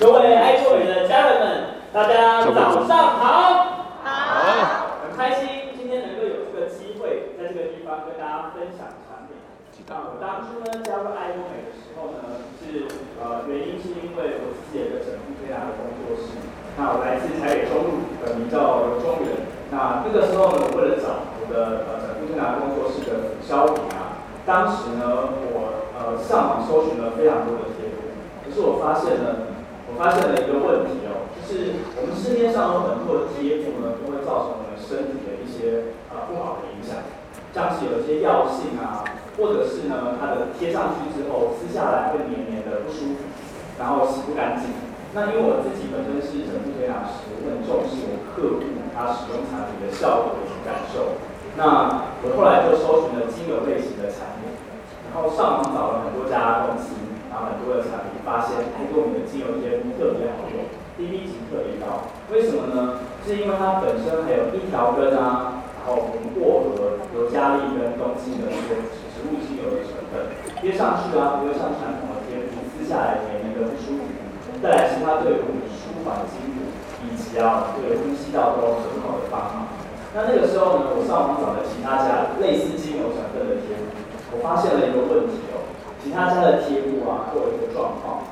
各位爱多美的家人们，大家早上好。好。很开心今天能够有这个机会，在这个地方跟大家分享产品。那我当初呢加入爱多美的时候呢，是呃原因是因为我自己有一个整复推拿的工作室。那我来自台北中路，本名叫刘中原。那那个时候呢，我为了找我的呃整复推拿工作室的销品啊，当时呢我呃上网搜寻了非常多的贴图，可是我发现呢。我发现了一个问题哦，就是我们市面上有很多的贴布呢，都会造成我们身体的一些呃不好的影响，像是有一些药性啊，或者是呢它的贴上去之后撕下来会黏黏的不舒服，然后洗不干净。那因为我自己本身是整复推拿师，我很重视我客户他使用产品的效果与感受。那我后来就搜寻了精油类型的产品，然后上网找了很多家公司。很多的产品发现，爱多美的精油贴布特别好用，CP 值特别高。为什么呢？是因为它本身还有一条根啊，然后红薄荷、尤加利跟冬青的一些植物精油的成分，贴上去啊，不会像传统的贴布撕下来黏黏的不舒服。再来是它对我们舒缓的筋骨以及啊对呼吸道都很好的帮忙。那那个时候呢，我上网找了其他家类似精油成分的贴布，我发现了一个问题。其他家的贴布啊，都有一个状况，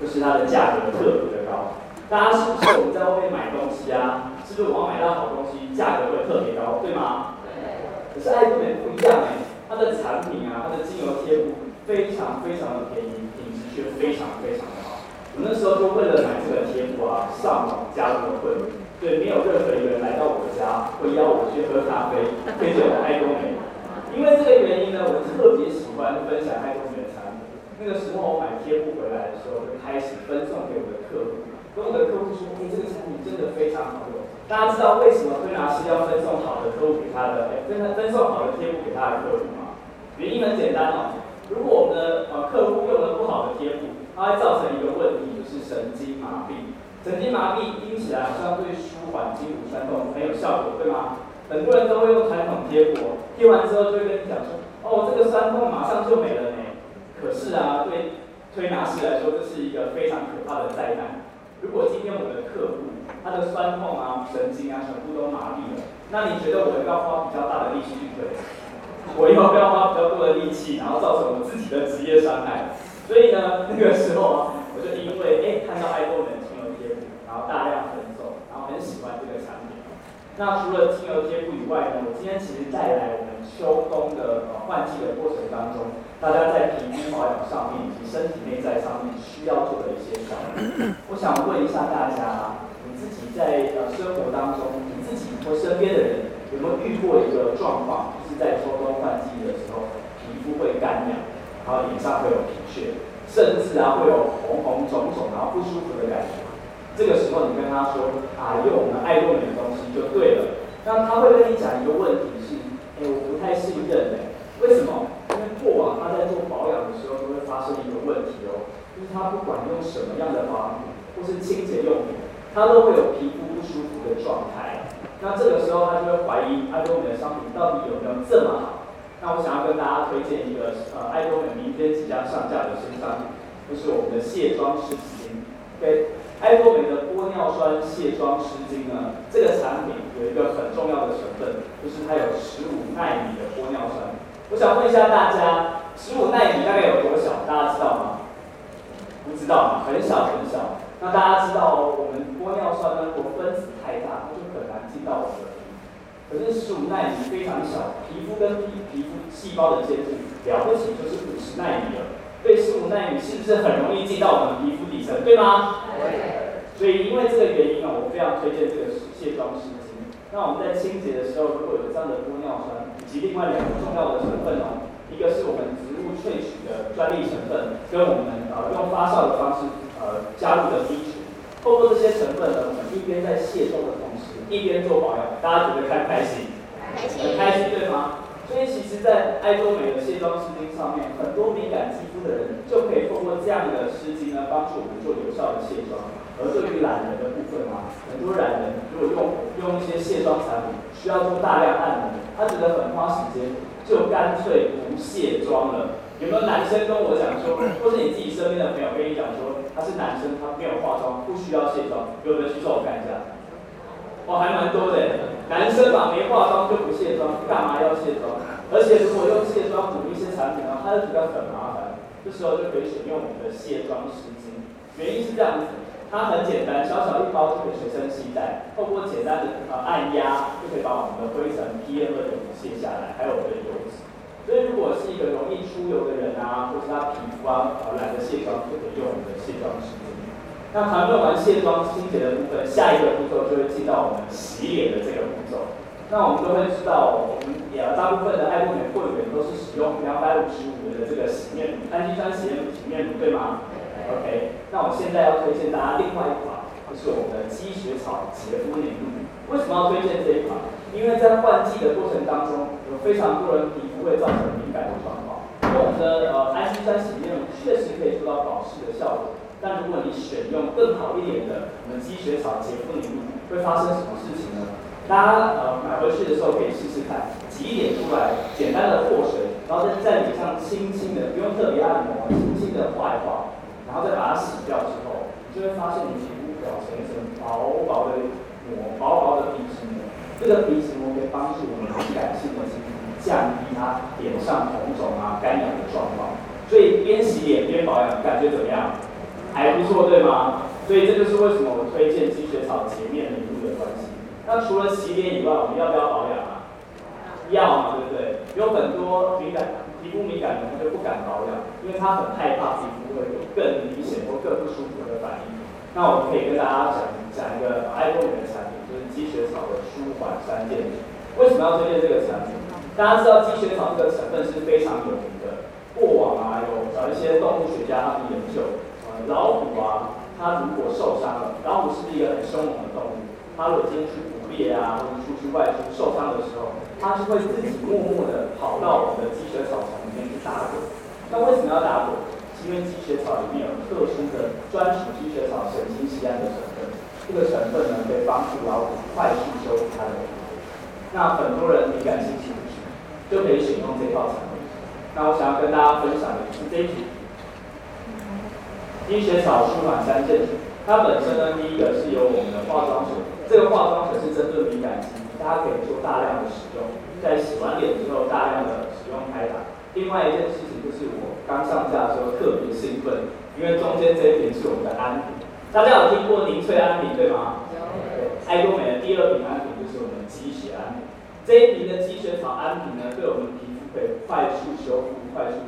就是它的价格特别的高。大家是不是我们在外面买东西啊？是不是我要买到好东西，价格会特别高，对吗？对。可是爱多美不一样哎，它的产品啊，它的精油贴布非常非常的便宜，品质却非常非常的好。我那时候就为了买这个贴布啊，上网加入了会员。对，没有任何一个人来到我家会邀我去喝咖啡，推荐我爱多美。因为这个原因呢，我特别喜欢分享爱多美。那个时候我买贴布回来的时候，就开始分送给我的客户，跟我的客户说：“哎，这个产品真的非常好用。”大家知道为什么推拿师要分送好的客户给他的？哎，分分送好的贴布给他的客户吗？原因很简单哦。如果我们的呃客户用了不好的贴布，它会造成一个问题，就是神经麻痹。神经麻痹听起来好像对舒缓筋骨酸痛很有效果，对吗？很多人都会用传统贴布，贴完之后就会跟你讲说：“哦，这个酸痛马上就没了。”是啊，对推拿师来说，这是一个非常可怕的灾难。如果今天我的客户他的酸痛啊、神经啊全部都麻痹了，那你觉得我要花比较大的力气去推？我要不要花比较多的力气，然后造成我自己的职业伤害？所以呢，那个时候啊，我就因为哎看到爱多美的精油贴，然后大量分送，然后很喜欢这个产品。那除了精油贴布以外呢，我今天其实带来我们秋冬的换季的过程当中。大家在皮肤保养上面以及身体内在上面需要做的一些调整，我想问一下大家，你自己在呃生活当中，你自己或身边的人有没有遇过一个状况，就是在秋冬换季的时候，皮肤会干痒，然后脸上会有皮屑，甚至啊会有红红肿肿，然后不舒服的感觉。这个时候你跟他说啊，用我们爱多美的东西就对了。那他会跟你讲一个问题是，哎，我不太信任哎，为什么？因为过往他在做保养的时候，都会发生一个问题哦，就是他不管用什么样的保养品或是清洁用品，他都会有皮肤不舒服的状态。那这个时候他就会怀疑爱多美的商品到底有没有这么好。那我想要跟大家推荐一个呃爱多美明天即将上架的新商品，就是我们的卸妆湿巾。OK，爱多美的玻尿酸卸妆湿巾呢，这个产品有一个很重要的成分，就是它有十五纳米的玻尿酸。我想问一下大家，十五纳米大概有多小？大家知道吗？不知道？很小很小。那大家知道，我们玻尿酸呢，如果分子太大，它就很难进到我们的皮肤。可是十五纳米非常小，皮肤跟皮皮肤细胞的接近了不起就是五十纳米了。对，十五奈米是不是很容易进到我们皮肤底层？对吗？对。所以因为这个原因呢，我非常推荐这个卸妆湿巾。那我们在清洁的时候，如果有这样的玻尿酸，以及另外两个重要的成分哦，一个是我们植物萃取的专利成分，跟我们呃用发酵的方式呃加入的基础。透过这些成分呢，我们一边在卸妆的同时，一边做保养，大家觉得开不开心？开心，很开心对吗？所以其实，在爱多美的卸妆湿巾上面，很多敏感肌肤的人就可以透过这样的湿巾呢，帮助我们做有效的卸妆。而对于懒人的部分啊，很多懒人如果用用一些卸妆产品，需要做大量按摩，他觉得很花时间，就干脆不卸妆了。有没有男生跟我讲说，或是你自己身边的朋友跟你讲说，他是男生，他没有化妆，不需要卸妆，有没有举手我看一下下？哦，还蛮多的，男生嘛，没化妆就不卸妆，干嘛要卸妆？而且如果用卸妆补一些产品呢，它就比较很麻烦，这时候就可以选用我们的卸妆湿巾，原因是这样子，它很简单，小小一包就可以随身携带，透过简单的呃按压就可以把我们的灰尘、PM 二点五卸下来，还有我们的油脂。所以，如果是一个容易出油的人啊，或是他皮肤啊，呃，懒得卸妆，就可以用我们的卸妆湿巾。那谈论完卸妆清洁的部分，下一个步骤就会进到我们洗脸的这个步骤。那我们都会知道，我们也大部分的爱多美会员都是使用两百五十五元的这个洗面乳，氨基酸洗面洗面乳，对吗？OK。那我现在要推荐大家另外一款，就是我们的积雪草洁肤凝露。为什么要推荐这一款？因为在换季的过程当中，有非常多人皮肤会造成敏感的状况。那我们的呃氨基酸洗面乳确实可以做到保湿的效果，但如果你选用更好一点的我们积雪草洁肤凝露，会发生什么事情呢？大家呃买回去的时候可以试试看，挤一点出来，简单的和水，然后在在脸上轻轻的，不用特别按摩，轻轻的画一画，然后再把它洗掉之后，你就会发现你皮肤表层一层薄薄的膜，薄薄的皮脂膜。这个皮脂膜可以帮助我们敏感性的肌肤降低它脸上红肿啊、干痒的状况，所以边洗脸边保养，感觉怎么样？还不错，对吗？所以这就是为什么我推荐积雪草洁面凝露的关系。那除了洗脸以外，我们要不要保养啊？要嘛，对不对？有很多敏感皮肤敏感的人就不敢保养，因为他很害怕皮肤会有更明显或更不舒服的反应。那我们可以跟大家讲讲一个爱多美的产品。就是积雪草的舒缓三件套，为什么要推荐这个产品？大家知道积雪草这个成分是非常有名的。过往啊，有找一些动物学家他们研究，老虎啊，它如果受伤了，老虎是一个很凶猛的动物？它如果今天去捕猎啊，或者出去外出受伤的时候，它是会自己默默的跑到我们的积雪草丛里面去打滚。那为什么要打滚？是因为积雪草里面有特殊的专属积雪草神经酰胺的成分。这个成分呢，可以帮助老虎快速修复它的皮肤。那很多人敏感性皮肤就可以选用这套产品。那我想要跟大家分享的是这一组积雪草舒缓三件组。它本身呢，第一个是由我们的化妆水，这个化妆水是针对敏感肌，大家可以做大量的使用，在洗完脸之后大量的使用开打。另外一件事情就是我刚上架的时候特别兴奋，因为中间这一瓶是我们的安瓶。大家有听过凝萃安瓶对吗？爱多美的第二瓶安瓶就是我们积雪安瓶。这一瓶的积雪草安瓶呢，对我们皮肤可以快速修复、快速。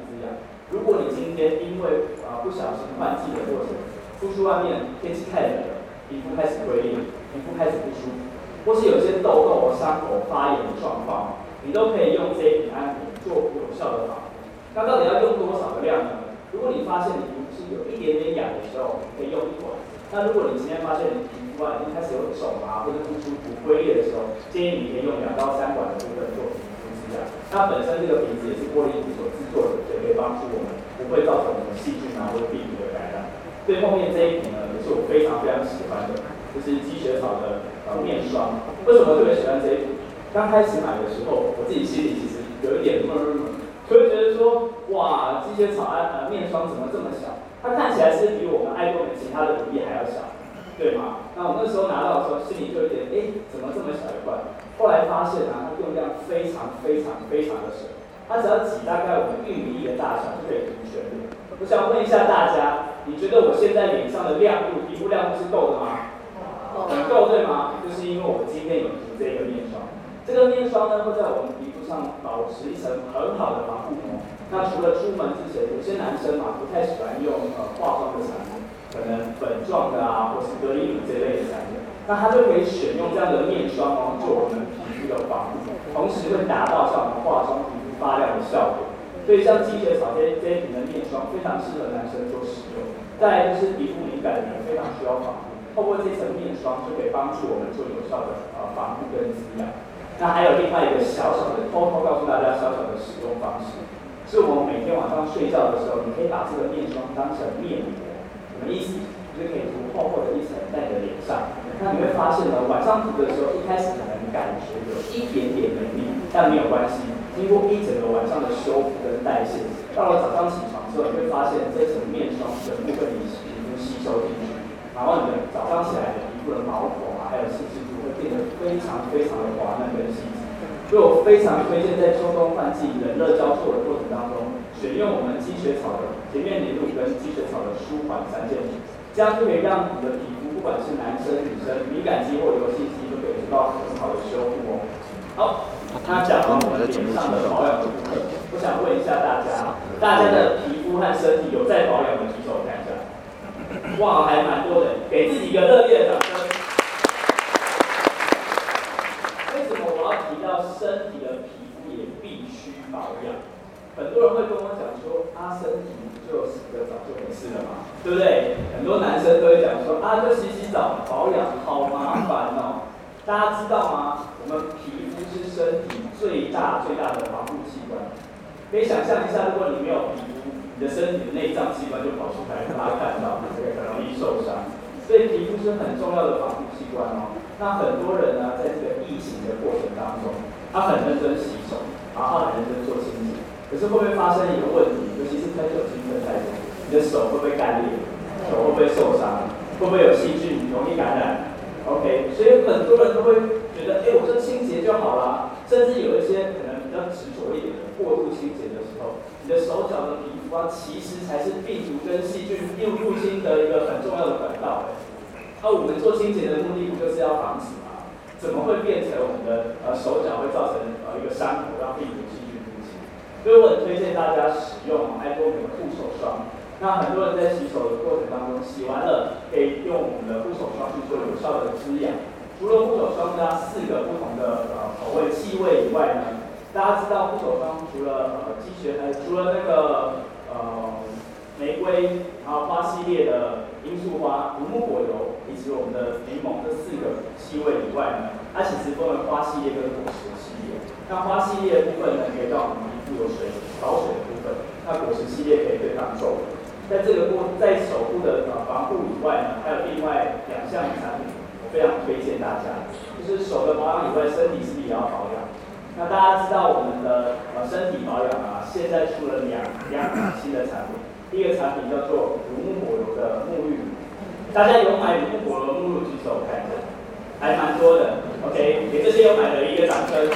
如果你今天因为啊不小心换季的过程，出去外面天气太冷了，皮肤开始龟裂，皮肤开始不舒服，或是有些痘痘和、伤口发炎的状况，你都可以用这一瓶安瓶做有效的防护。那到底要用多少的量呢？如果你发现你皮肤是有一点点痒的时候，你可以用一管。那如果你今天发现你皮肤啊已经开始有肿啊，或者不舒服、龟裂的时候，建议你可以用两到三管的部分做皮肤滋养。那本身这个瓶子也是玻璃瓶所制作的，可以帮助我们不会造成我们细菌啊或者病毒的感染。最后面这一瓶呢，也是我非常非常喜欢的，就是积雪草的呃面霜。为什么特别喜欢这一瓶？刚开始买的时候，我自己心里其实有一点闷闷，就会觉得说，哇，积雪草啊呃面霜怎么这么小？它看起来是比我们爱多美其他的乳液还要小，对吗？那我那时候拿到的时候，心里就有点，哎，怎么这么小一罐？后来发现啊，它用量非常非常非常的省，它只要挤大概我们玉米粒的大小就可以涂全脸。我想问一下大家，你觉得我现在脸上的亮度、皮肤亮度是够的吗？很够，对吗？就是因为我们今天有涂这个面霜，这个面霜呢会在我们皮肤上保持一层很好的防护膜。那除了出门之前，有些男生嘛不太喜欢用呃化妆的产品，可能粉状的啊，或是隔离乳这类的产品，那他就可以选用这样的面霜哦，做我们皮肤的防护，同时会达到像我们化妆皮肤发亮的效果。所以像积雪草这这一瓶的面霜，非常适合男生做使用。再来就是皮肤敏感的人非常需要防护，透过这层面霜就可以帮助我们做有效的呃防护跟滋养。那还有另外一个小小的偷偷告诉大家小小的使用方式。是我们每天晚上睡觉的时候，你可以把这个面霜当成面膜，什么意思？就是可以涂厚厚的一层在你的脸上。那你会发现呢，晚上涂的时候，一开始可能感觉有一点点黏腻，但没有关系。经过一整个晚上的修复跟代谢，到了早上起床之后，你会发现这层面霜全部被你皮肤吸收进去，然后你的早上起来的皮肤的毛孔啊，还有细致度会变得非常非常的滑嫩跟细致。所以我非常推荐在秋冬换季冷热交错的过程当中，选用我们积雪草的洁面凝露跟积雪草的舒缓三件品，这样就可以让你的皮肤，不管是男生女生，敏感肌或油性肌，都可以得到很好的修复哦。好，脸上的保养的部分，我想问一下大家，大家的皮肤和身体有在保养的举手看一下。哇，还蛮多的，给自己一个热烈的掌声。为什么我要提到身体的皮肤也必须保养？很多人会跟我讲说，啊，身体就洗个澡就没事了嘛，对不对？很多男生都会讲说，啊，就洗洗澡保养好麻烦哦。大家知道吗？我们皮肤是身体最大最大的防护器官。可以想象一下，如果你没有皮肤，你的身体的内脏器官就跑出来，大家看到，这个很容易受伤。所以皮肤是很重要的防护器官哦。那很多人呢，在这个疫情的过程当中，他很认真洗手，然后很认真做清洁。可是会不会发生一个问题？尤其是喷酒精喷太多，你的手会不会干裂？手会不会受伤？会不会有细菌容易感染？OK，所以很多人都会觉得，哎，我这清洁就好了。甚至有一些可能比较执着一点的过度清洁的时候，你的手脚的皮肤啊，其实才是病毒跟细菌入入侵的一个很重要的管道。那我们做清洁的目的不就是要防止吗？怎么会变成我们的呃手脚会造成呃一个伤口，让病毒细菌入侵？所以我很推荐大家使用爱多美的护手霜。那很多人在洗手的过程当中，洗完了可以用我们的护手霜去做有效的滋养。除了护手霜加四个不同的呃口味气味以外呢，大家知道护手霜除了呃积雪，还除了那个呃玫瑰，然后花系列的罂粟花、乳木果油以及我们的柠檬这四个气味以外呢，它其实分为花系列跟果实系列。那花系列的部分呢，可以让我们皮肤有水保水的部分；那果实系列可以对抗皱纹。在这个过在手部的呃防护以外呢，还有另外两项产品，非常推荐大家，就是手的保养以外，身体是不是也要保养？那大家知道我们的呃身体保养啊，现在出了两两款新的产品，第一个产品叫做乳木果油的沐浴乳，大家有买乳木果油沐浴乳举手看一下，还蛮多的，OK，给这些有买的一个掌声。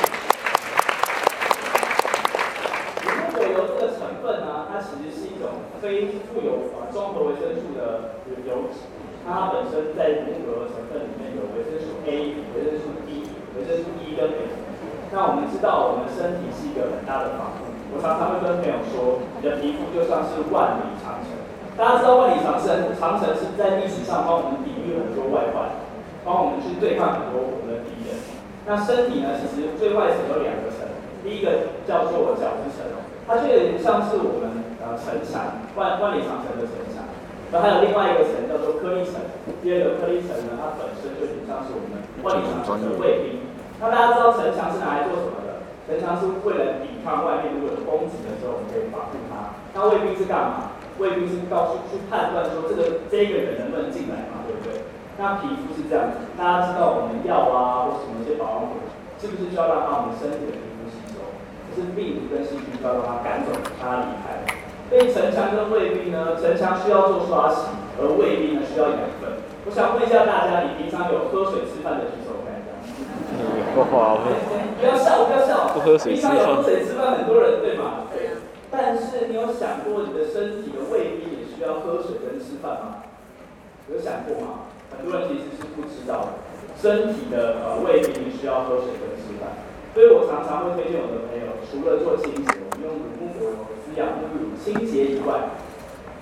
乳木果油这个成分呢，它其实是一种非富有综合维生素的油脂，那它本身在乳木果油成分里面有维生素 A、维生素 D、维生素 E 跟镁。那我们知道，我们身体是一个很大的防护。我常常会跟朋友说，你的皮肤就像是万里长城。大家知道万里长城，长城是在历史上帮我们抵御很多外患，帮我们去对抗很多我们的敌人。那身体呢，其实最外层有两个层，第一个叫做角质层，它就有点像是我们。呃，城墙，万万里长城的城，然后还有另外一个层叫做颗粒层。第二个颗粒层呢，它本身就很像是我们万里长城的卫兵。那大家知道城墙是拿来做什么的？城墙是为了抵抗外面如果有攻击的时候，我们可以保护它。那卫兵是干嘛？卫兵是告诉去判断说这个这个人能不能进来嘛，对不对？那皮肤是这样子，大家知道我们药啊或什么一些保养品，是不是就要让它我们身体的皮肤吸收？可是病毒跟细菌就要让它赶走，让它离开。所以城墙跟卫兵呢，城墙需要做刷洗，而卫兵呢需要养分。我想问一下大家，你平常有喝水吃饭的举手看一下。不好，不要笑，不要笑。不喝水吃饭。平常有喝水吃饭，很多人对吗？对。但是你有想过，你的身体的卫兵也需要喝水跟吃饭吗？有想过吗？很多人其实是不知道的，身体的呃卫兵需要喝水跟吃饭。所以我常常会推荐我的朋友，除了做清洁，我们用乳木果油。养护乳清洁以外，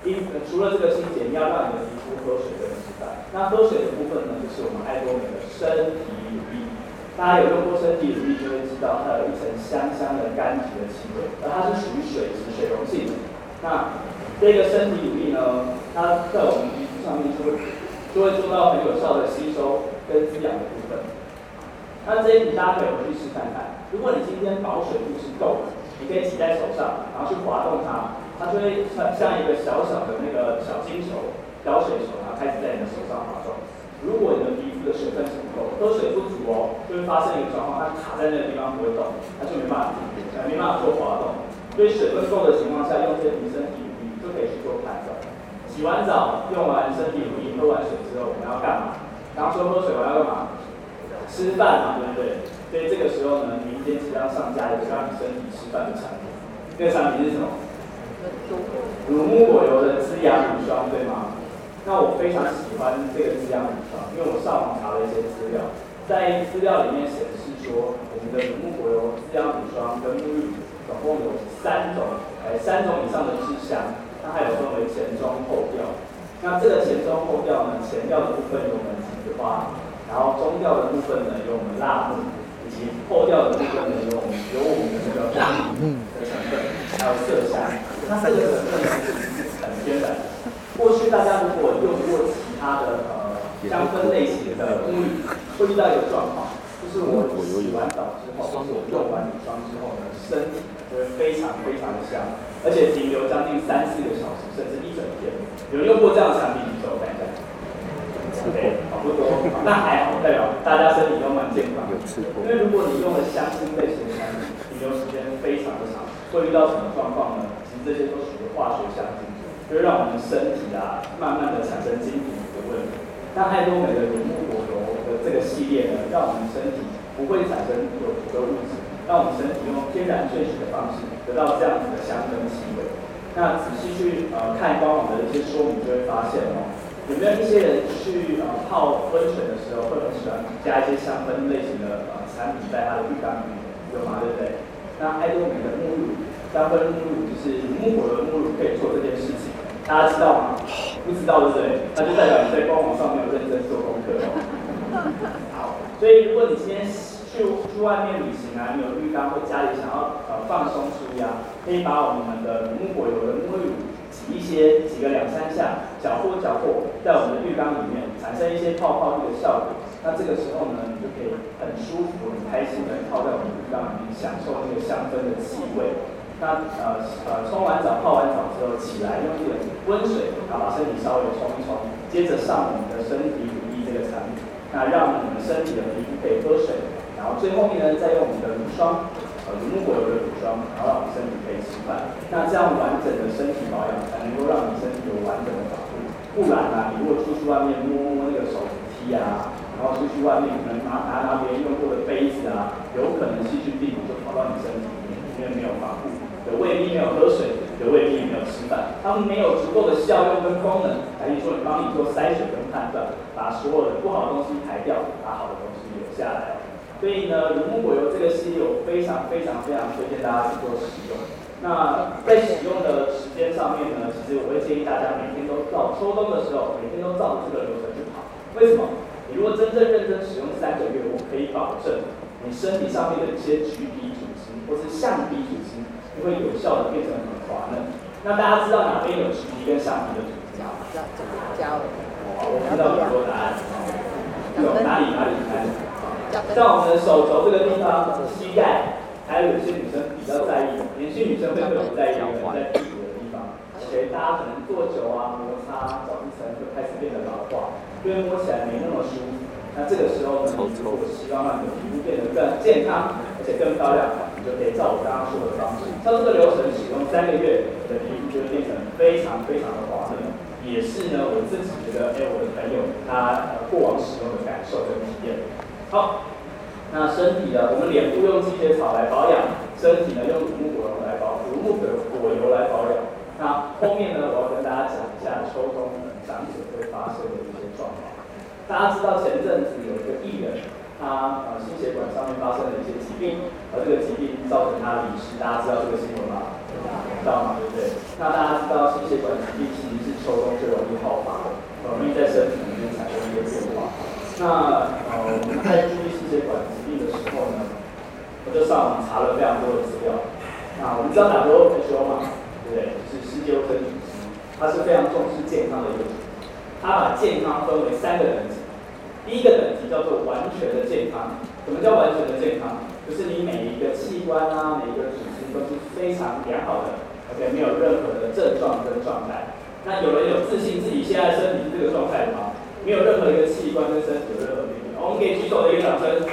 因除了这个清洁，你要让你的皮肤喝水跟吃饭。那喝水的部分呢，就是我们爱多美的身体乳液。大家有用过身体乳液，就会知道它有一层香香的柑橘的气味，而它是属于水质水溶性的。那这个身体乳液呢，它在我们皮肤上面就会就会做到很有效的吸收跟滋养的部分。那这一瓶大家可以回去试看看。如果你今天保水度是够的。你可以挤在手上，然后去滑动它，它就会像像一个小小的那个小金球、小水球啊，开始在你的手上滑动。如果你的皮肤的水分是不够，喝水不足哦，就会发生一个状况，它卡在那个地方不会动，它就没办法，没办法做滑动。所以水分够的情况下，用这些提升体乳就可以去做判断。洗完澡，用完身体乳液，喝完水之后，我们要干嘛？刚说喝水我要干嘛？吃饭嘛，对不对？所以这个时候呢，明天即将上架一个让你身体吃饭的产品。这个产品是什么？乳木果油的滋养乳霜，对吗？那我非常喜欢这个滋养乳霜，因为我上网查了一些资料，在资料里面显示说，我们的乳木果油滋养乳霜跟沐浴乳。总共有三种，哎，三种以上的制香，它还有分为前中后调。那这个前中后调呢，前调的部分有我们菊花，然后中调的部分呢有我们辣木，以及破掉的部分呢有我们有我们的这个蜂蜜的成分，还有麝香。那这个成分是很天然的。过去大家如果用过其他的呃香氛类型的沐浴，会遇到一个状况，就是我洗完澡之后，或是我用完乳霜之后呢，身体。就会非常非常的香，而且停留将近三四个小时，甚至一整天。有用过这样的产品，举手看一下。OK，差不多，那还好，代表大家身体都蛮健康。因为如果你用了香精类型的产品，停留时间非常的长，会遇到什么状况呢？其实这些都属于化学香精，就会让我们身体啊，慢慢的产生筋骨的问题。那爱多美的乳木果油的这个系列呢，让我们身体不会产生有毒的物质。让我们身体用天然萃取的方式得到这样子的香氛气味。那仔细去呃看官网的一些说明，就会发现哦，有没有一些人去呃温泉的时候，会很喜欢加一些香氛类型的呃产品在它的浴缸里面，有吗？对不对？那爱多美的沐浴，香氛沐浴乳就是乳木果的沐浴，可以做这件事情，大家知道吗？不知道对不对？那就代表你在官网上没有认真做功课哦。好，所以如果你今天。去去外面旅行啊，你有浴缸或家里想要呃放松舒压，可以把我们的木果油的沐浴乳一些，挤个两三下，搅和搅和，在我们的浴缸里面产生一些泡泡浴的效果。那这个时候呢，你就可以很舒服、很开心的泡在我们浴缸里面，享受那个香氛的气味。那呃呃冲完澡、泡完澡之后起来，用这个温水啊把身体稍微冲一冲，接着上我们的身体乳液这个产品，那让我们身体的皮肤可以喝水。然后最后面呢，再用我们的乳霜，如，果有的乳霜，然后让我们身体可以吃饭。那这样完整的身体保养，才能够让你身体有完整的保护。不然呢、啊，你如果出去外面摸摸那个手扶梯啊，然后出去外面可能拿拿拿别人用过的杯子啊，有可能细菌病毒就跑到你身体里面，因为没有防护，有胃病没有喝水，也未必没有吃饭，它们没有足够的效用跟功能，来说你帮你做筛选跟判断，把所有的不好的东西排掉，把好的东西留下来。所以呢，乳木果油这个系列我非常非常非常推荐大家去做使用。那在使用的时间上面呢，其实我会建议大家每天都照秋冬的时候，每天都照着这个流程去跑。为什么？你如果真正认真使用三个月，我可以保证你身体上面的一些橘皮组织或是橡皮组织，就会有效的变成很滑嫩。那大家知道哪边有橘皮跟橡皮的组织吗？脚。我知道很多答案。有哪里哪里哪里？像我们的手肘这个地方，膝盖，还有有些女生比较在意，年轻女生会特别在意的，在屁股的地方。OK，大家可能坐久啊，摩擦，角质层就开始变得老化，因为摸起来没那么舒服。那这个时候呢，你如果希望让你的皮肤变得更健康，而且更漂亮，你就可以照我刚刚说的方式，照这个流程使用三个月，你的皮肤就会变成非常非常的滑嫩。也是呢，我自己觉得，哎，我的朋友他过往使用的感受跟体验。好，那身体呢？我们脸部用积雪草来保养，身体呢用乳木果油来保，乳木的果油来保养。那后面呢，我要跟大家讲一下秋冬长者会发生的一些状况。大家知道前阵子有一个艺人，他呃心血管上面发生了一些疾病，而这个疾病造成他离世。大家知道这个新闻吗？知道吗？对不对？那大家知道心血管疾病其实是秋冬最容易爆发的，容易在身体里面产生一些变化。那，在注意心血管疾病的时候呢，我就上网查了非常多的资料。那我们知道 WHO 嘛，对不对？就是世界卫生组织，它是非常重视健康的一个组织。它把健康分为三个等级，第一个等级叫做完全的健康。什么叫完全的健康？就是你每一个器官啊，每一个组织都是非常良好的，OK，没有任何的症状跟状态。那有人有自信自己现在身体是这个状态的吗？没有任何一个器官跟身体有任何。们给举手的一个掌声。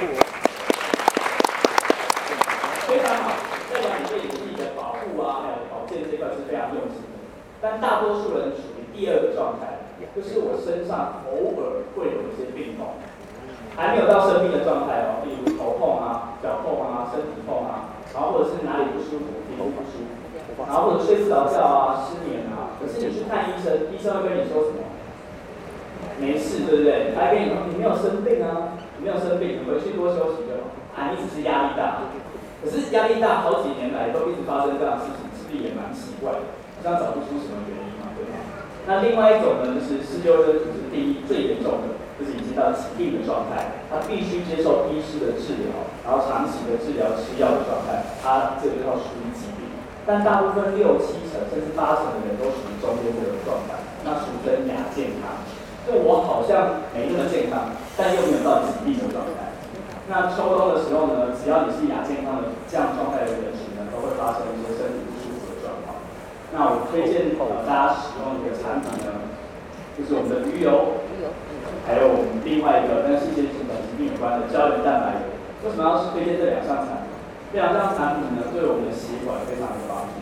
非常好，代表你对你自己的保护啊，还有保健这块是非常用心的。但大多数人属于第二个状态，就是我身上偶尔会有一些病痛，还没有到生病的状态哦，例如头痛啊、脚痛啊、身体痛啊，然后或者是哪里不舒服、皮肤不舒服，然后或者睡不着觉啊、失眠啊。可是你去看医生，医生会跟你说什么？没事，对不对？他跟你说你没有生病啊，你没有生病，你回去多休息就好。啊，你只是压力大。可是压力大好几年来都一直发生这样的事情，是不是也蛮奇怪的？好像找不出什么原因嘛，对吧？那另外一种呢，就是四六人组织第一最严重的，就是已经到疾病的状态，他必须接受医师的治疗，然后长期的治疗吃药的状态，他这个叫属于疾病。但大部分六七成甚至八成的人都属于中间这个状态，那俗称亚健康。就我好像没那么健康，但又没有到疾病的状态。那秋冬的时候呢，只要你是亚健康的这样状态的人群呢，都会发生一些身体不舒服的状况。那我推荐呃大家使用一个产品呢，就是我们的鱼油，还有我们另外一个跟细菌性的疾病有关的胶原蛋白。为什么要推荐这两项产品？这两项产品呢，对我们的血管非常有帮助。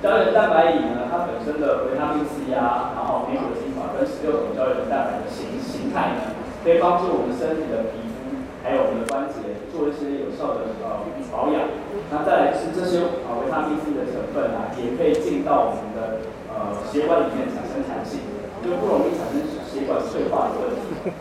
胶原蛋白饮呢，它本身的维他命 C 啊，然后莓果精华跟十六种胶原蛋白的形形态呢，可以帮助我们身体的皮肤。还有我们的关节做一些有效的呃保养，那再来是这些啊维他命 C 的成分啊，也可以进到我们的呃血管里面产生弹性，就不容易产生血管脆化的问题。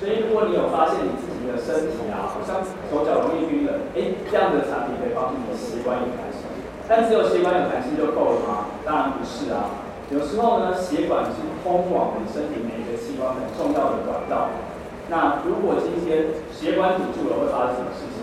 所以如果你有发现你自己的身体啊，好像手脚容易冰冷，哎，这样的产品可以帮助你的血管有弹性。但只有血管有弹性就够了吗？当然不是啊。有时候呢，血管是通往你身体每一个器官很重要的管道。那如果今天血管堵住了，会发生什么事情？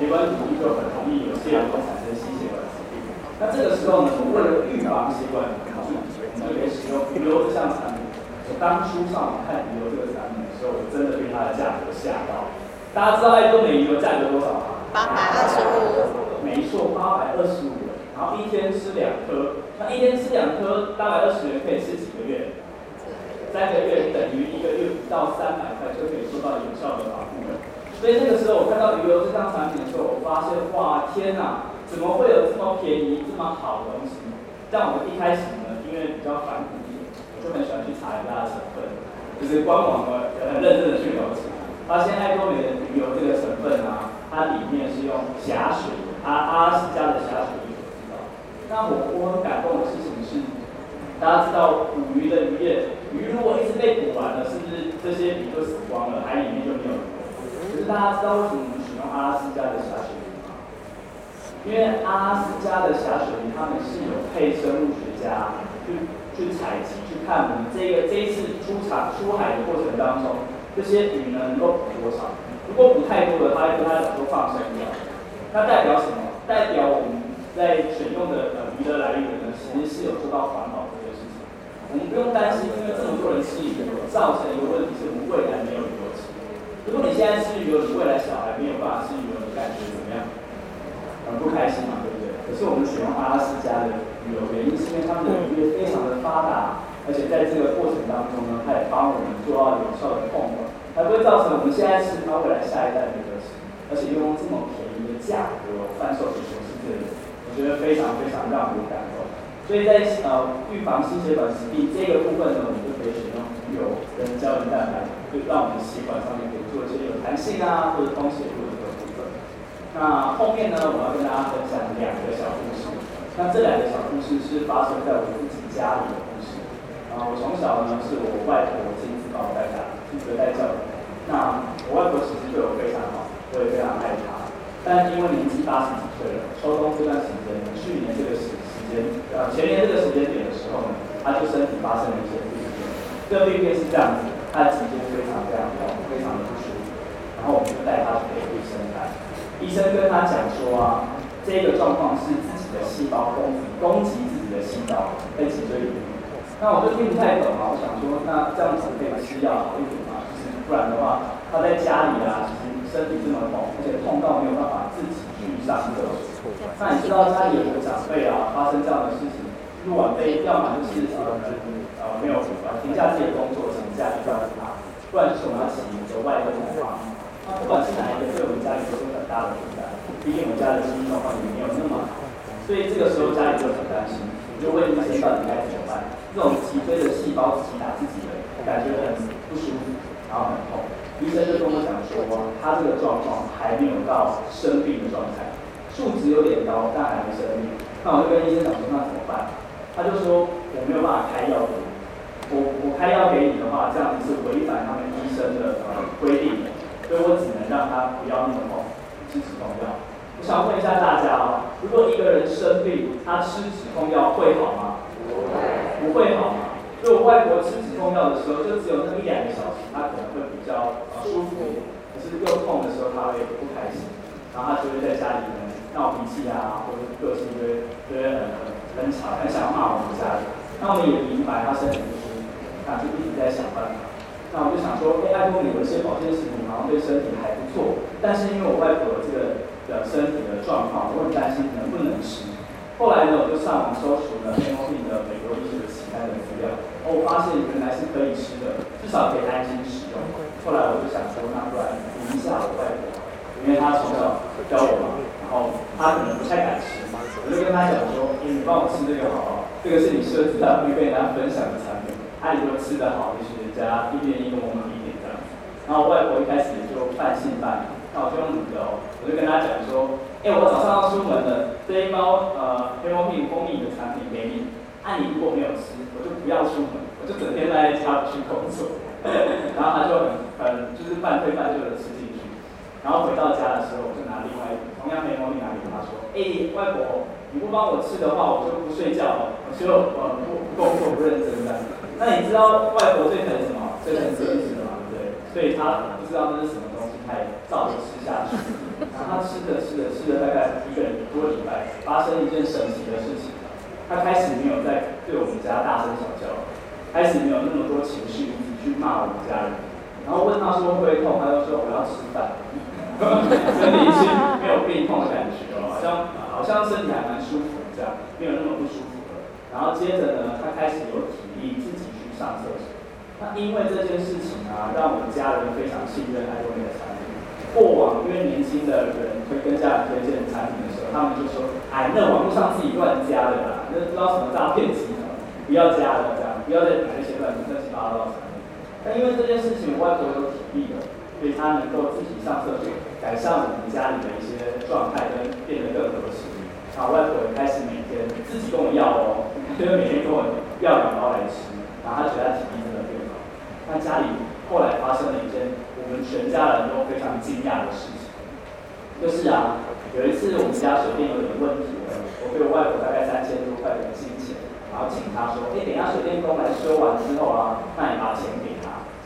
血管堵住就很容易有些人会产生心血管疾病。那这个时候呢，我们为了预防血管堵住，我们就可以使用鱼油这项产品。我当初上网看鱼油这个产品的时候，我真的被它的价格吓到。大家知道爱多美鱼油价格多少吗？八百二十五。没错，八百二十五。然后一天吃两颗，那一天吃两颗，八百二十元可以吃几个月？三个月等于一个月不到三百块就可以做到有效的保护了。所以那个时候我看到鱼油这张产品的时候，我发现哇天哪，怎么会有这么便宜、这么好的东西？像我们一开始呢，因为比较反骨一点，我就很喜欢去查人家的成分，就是官网呢很认真的去了解，发现爱多美的鱼油这个成分啊，它里面是用霞水，阿阿拉斯加的霞水鱼所制造。那我我很感动的事情是，大家知道捕鱼的渔业。鱼如果一直被捕完了，是不是这些鱼就死光了？海里面就没有鱼？可是大家知道为什么我们使用阿拉斯加的霞水鱼吗？因为阿拉斯加的霞水鱼，他们是有配生物学家去去采集，去看我们这个这一次出场出海的过程当中，这些鱼呢能够捕多少？如果捕太多了，它会跟它讲说放生掉。那代表什么？代表我们在选用的呃鱼的来源呢，其实是有做到环保这件事情。我们不用担心，因为这么多人吃鱼，造成一个问题是我们未来没有鱼油吃。如果你现在吃鱼油，你未来小孩没有办法吃鱼油，你感觉怎么样？很不开心嘛，对不对？可是我们选用阿拉斯加的鱼油，原因是因为他们的渔业非常的发达，而且在这个过程当中呢，它也帮我们做到有效的控管，才不会造成我们现在吃，它未来下一代没得吃，而且用这么便宜价格贩售给全世界的人，我觉得非常非常让我感动。所以在呃预防心血管疾病这个部分呢，我们就可以选用鱼油跟胶原蛋白，就让我们血管上面可以做一些有弹性啊或者通血路的部分。那后面呢，我要跟大家分享两个小故事。那这两个小故事是发生在我自己家里的故事。啊，我从小呢是我外婆亲自把我带大，一直带教育。那我外婆其实对我非常好，我也非常爱她。但因为年纪八十几岁了，秋冬这段时间，去年这个时时间。呃，前年这个时间点的时候呢，他就身体发生了一些病变。这个病变是这样子，他的脊椎非常非常高，非常的不舒服。然后我们就带他去给医生看，医生跟他讲说啊，这个状况是自己的细胞攻攻击自己的细胞在脊椎里面。那我就听不太懂啊，我想说，那这样子可以吃药好一点吗？不然的话，他在家里啊，其身体这么痛，而且痛到没有办法自己去上厕所。那你知道家里有个长辈啊，发生这样的事情，入晚辈，要么就是呃呃没有呃停下自己的工作，请假去照顾他，不然就是我们要请一个外公来帮。那不管是哪一个，对我们家里都是很大的负担。毕竟我们家的经济状况也没有那么好，所以这个时候家里就很担心，就问医生到底该怎么办。这种脊椎的细胞自己打自己的感觉很不舒服，然后很痛。医生就跟我讲说，他这个状况还没有到生病的状态，数值有点高，但还没生病。那我就跟医生讲说，那怎么办？他就说我没有办法开药给你，我我开药给你的话，这样子是违反他们医生的呃规定的，所以我只能让他不要那么痛，吃止痛药。我想问一下大家哦，如果一个人生病，他吃止痛药会好吗？不会，好吗？就我外婆吃止痛药的时候，就只有那一两个小时，他可能会比较舒服，可是又痛的时候，他会不开心，然后他就会在家里面闹脾气啊，或者个性就会就会很。很吵，很想骂我们家里。那我们也明白他身体不舒服，那就一直在想办法。那我就想说，哎，艾多美有一些保健食品好像对身体还不错，但是因为我外婆这个的身体的状况，我很担心能不能吃。后来呢，我就上网搜寻了黑猫病的美国医学的期刊的资料，我发现原来是可以吃的，至少可以安心。后来我就想说，那不然问一下我外婆，因为她从小教我嘛，然后她可能不太敢吃。我就跟她讲说，欸、你帮我吃这个好不好？这个是你设置的，会跟人家分享的产品。他如果吃得好，就是人家一边一个我们一点这样。然后我外婆一开始也就半信半疑，那我就用你的哦，我就跟她讲说，哎、我早上要出门了，这一包呃黑猫蜜蜂蜜的产品给你。那、啊、你如果没有吃，我就不要出门，我就整天在家里去工作。然后他就很很就是半推半就的吃进去。然后回到家的时候，我就拿另外一同样黑猫蜜拿给他说，哎、外婆。你不帮我吃的话，我就不睡觉了，我就呃不不工作不认真的。那你知道外婆最疼什么？最疼吃零食的嘛，对不对？所以他不知道这是什么东西，他也照着吃下去。然后他吃着吃着吃着大概一个多礼拜，发生一件神奇的事情，他开始没有再对我们家大声小叫，开始没有那么多情绪去骂我们家人。然后问他说会痛，他就说我要吃饭。身体是没有病痛的感觉哦，好像。好像身体还蛮舒服，这样没有那么不舒服了。然后接着呢，他开始有体力自己去上厕所。那因为这件事情啊，让我们家人非常信任爱多美的产品。过往因为年轻的人会跟家人推荐产品的时候，他们就说：“哎，那网络上自己乱加的啦，那不知道什么诈骗集团，不要加了，这样不要再买那些乱七八糟的产品。”但因为这件事情，外婆有体力的，所以她能够自己上厕所，改善我们家里的一些状态，跟变得更合适。然后外婆也开始每天自己跟我要哦，就是每天跟我要两包来吃，然后她觉得她体力真的变好。那家里后来发生了一件我们全家人都非常惊讶的事情，就是啊，有一次我们家水电有点问题了，我给我外婆大概三千多块的金钱，然后请她说，哎，等一下水电工来修完之后啊，那你把钱给，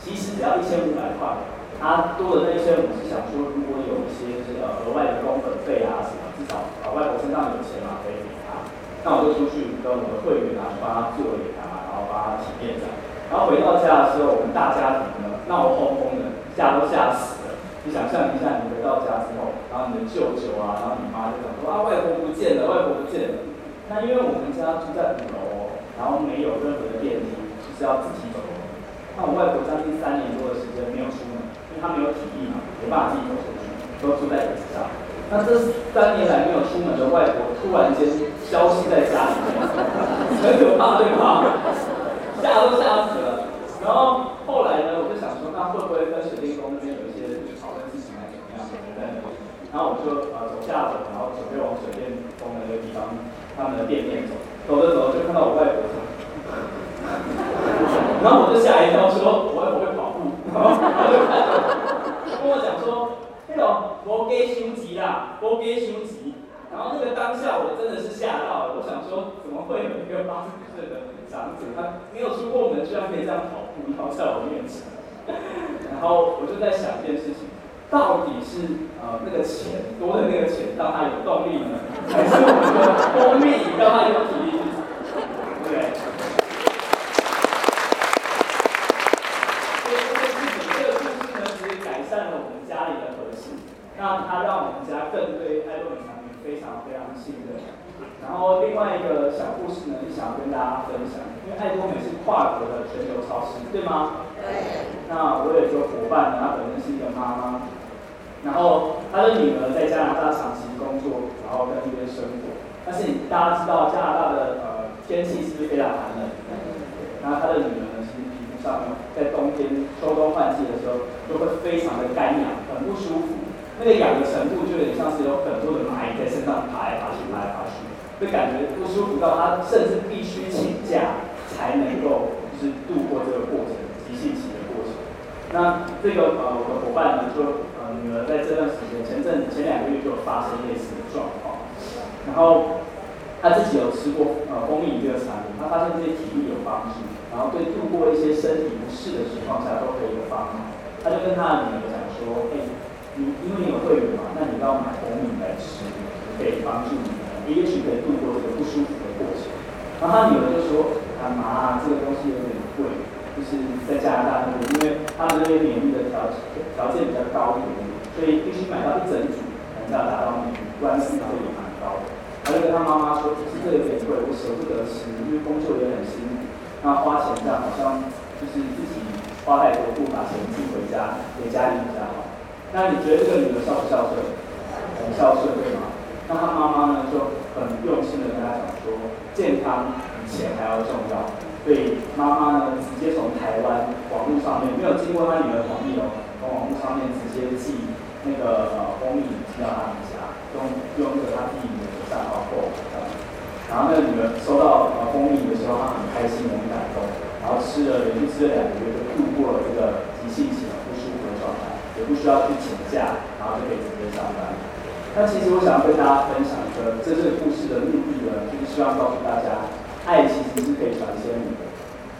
其实只要一千五百块，他多的那一些我是想说，如果有一些这个额外的工本费啊什么。至少啊，外婆身上有钱嘛，可以给他。那我就出去跟我的会员啊，帮他做了给他，然后帮他体验这样。然后回到家的时候，我们大家庭呢闹哄哄的，吓都吓死了。你想象一下，你回到家之后，然后你的舅舅啊，然后你妈就讲说啊，外婆不见了，外婆不见了。那因为我们家住在五楼，然后没有任何的电梯，就是要自己走。那我外婆将近三年多的时间没有出门，因为她没有体力嘛，没办法自己走出去，都住在椅子上。那这三年来没有出门的外婆，突然间消失在家里面，很可怕，对吗？吓都吓死了。然后后来呢，我就想说，那会不会跟水电工那边有一些讨论事情，还是怎么样？在那里。然后我就呃走下楼，然后准备往水电工那个地方，他们的店面走。走着走着就看到我外婆，然后我就吓一跳，说我外婆会跑步，然后他就看着，跟我讲说。那种摩根兄弟啦，摩根兄弟，然后那个当下我真的是吓到了，我想说怎么会有一个八十岁的长者，他没有出过门，居然可以这样跑步，然后在我面前，然后我就在想一件事情，到底是呃那个钱多的那个钱让他有动力呢，还是我们的蜂蜜让他有体力去跑，对不对？那他让我们家更对爱多美产品非常非常信任。然后另外一个小故事呢，就想要跟大家分享。因为爱多美是跨国的全球超市，对吗？对。那我有一个伙伴呢，他本身是一个妈妈，然后他的女儿在加拿大长期工作，然后在那边生活。但是你大家知道加拿大的呃天气是不是非常寒冷？然后他的女儿呢，其实皮肤上面在冬天秋冬换季的时候，都会非常的干痒，很不舒服。那个痒的程度就有点像是有很多的蚂蚁在身上爬来爬去，爬来爬去，会感觉不舒服到他甚至必须请假才能够就是度过这个过程，急性期的过程。那这个呃我的伙伴呢，就呃女儿在这段时间前阵前两个月就有发生类似的状况，然后他自己有吃过呃蜂蜜这个产品，他发现这些体力有帮助，然后对度过一些身体不适的情况下都可以有帮助。他就跟他的女儿讲说，哎。你因为你有会员嘛，那你要买红米来吃，可以帮助你，也许可以度过这个不舒服的过程。然后他女儿就说：“啊妈，这个东西有点贵，就是在加拿大那边，因为他们那边免疫的条件条件比较高一点，所以必须买到一整组才能达到免疫，不然性价比也蛮高的。”他就跟他妈妈说：“其实这个有点贵，我舍不得吃，因为工作也很辛苦，那花钱这样好像就是自己花太多，不把钱寄回家给家里比较好。”那你觉得这个女儿孝不孝顺？很孝顺，对吗？那她妈妈呢就很用心的跟她讲说，健康比钱还要重要。所以妈妈呢直接从台湾网络上面，没有经过她女儿同意哦，从网络上面直接寄那个呃蜂蜜寄到她们家，用用着她自己的账号购买。然后那个女儿收到呃蜂蜜的时候，她很开心，很感动，然后吃了连续吃了两个月，就度过了这个急性期。不需要去请假，然后就可以直接上班。那其实我想要跟大家分享一个，这这个故事的目的呢，就是希望告诉大家，爱其实是可以传千里的。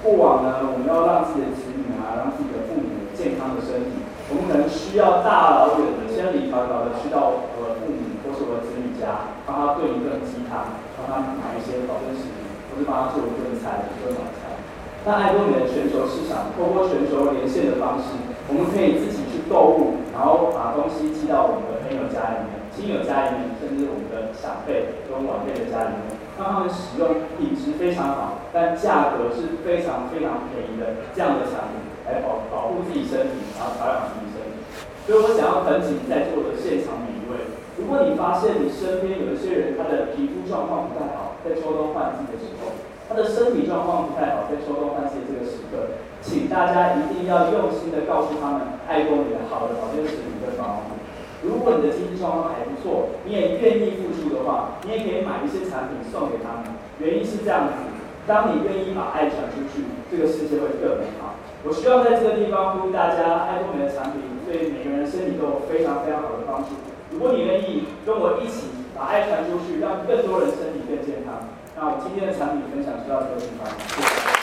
过往呢，我们要让自己的子女啊，让自己的父母健康的身体，我们可能需要大老远的千里迢迢的去到我的父母或是我的子女家，帮他炖一顿鸡汤，帮他买一些保健食品，或是帮他做一顿菜，一顿晚餐。那爱多美的全球市场，透过全球连线的方式，我们可以自己。购物，然后把东西寄到我们的朋友家里面、亲友家里面，甚至我们的长辈跟晚辈的家里面，让他们使用品质非常好，但价格是非常非常便宜的这样的产品，来保保护自己身体，然后保养自己身体。所以我想要恳请在座的现场每一位，如果你发现你身边有一些人，他的皮肤状况不太好，在秋冬换季的时候，他的身体状况不太好，在秋冬换季这个时刻。请大家一定要用心的告诉他们，爱多美的好的保健食品跟保养品。如果你的经济状况还不错，你也愿意付出的话，你也可以买一些产品送给他们。原因是这样子，当你愿意把爱传出去，这个世界会更美好。我希望在这个地方呼吁大家，爱多美的产品对每个人的身体都有非常非常好的帮助。如果你愿意跟我一起把爱传出去，让更多人身体更健康，那我今天的产品分享就到这个地方。谢谢。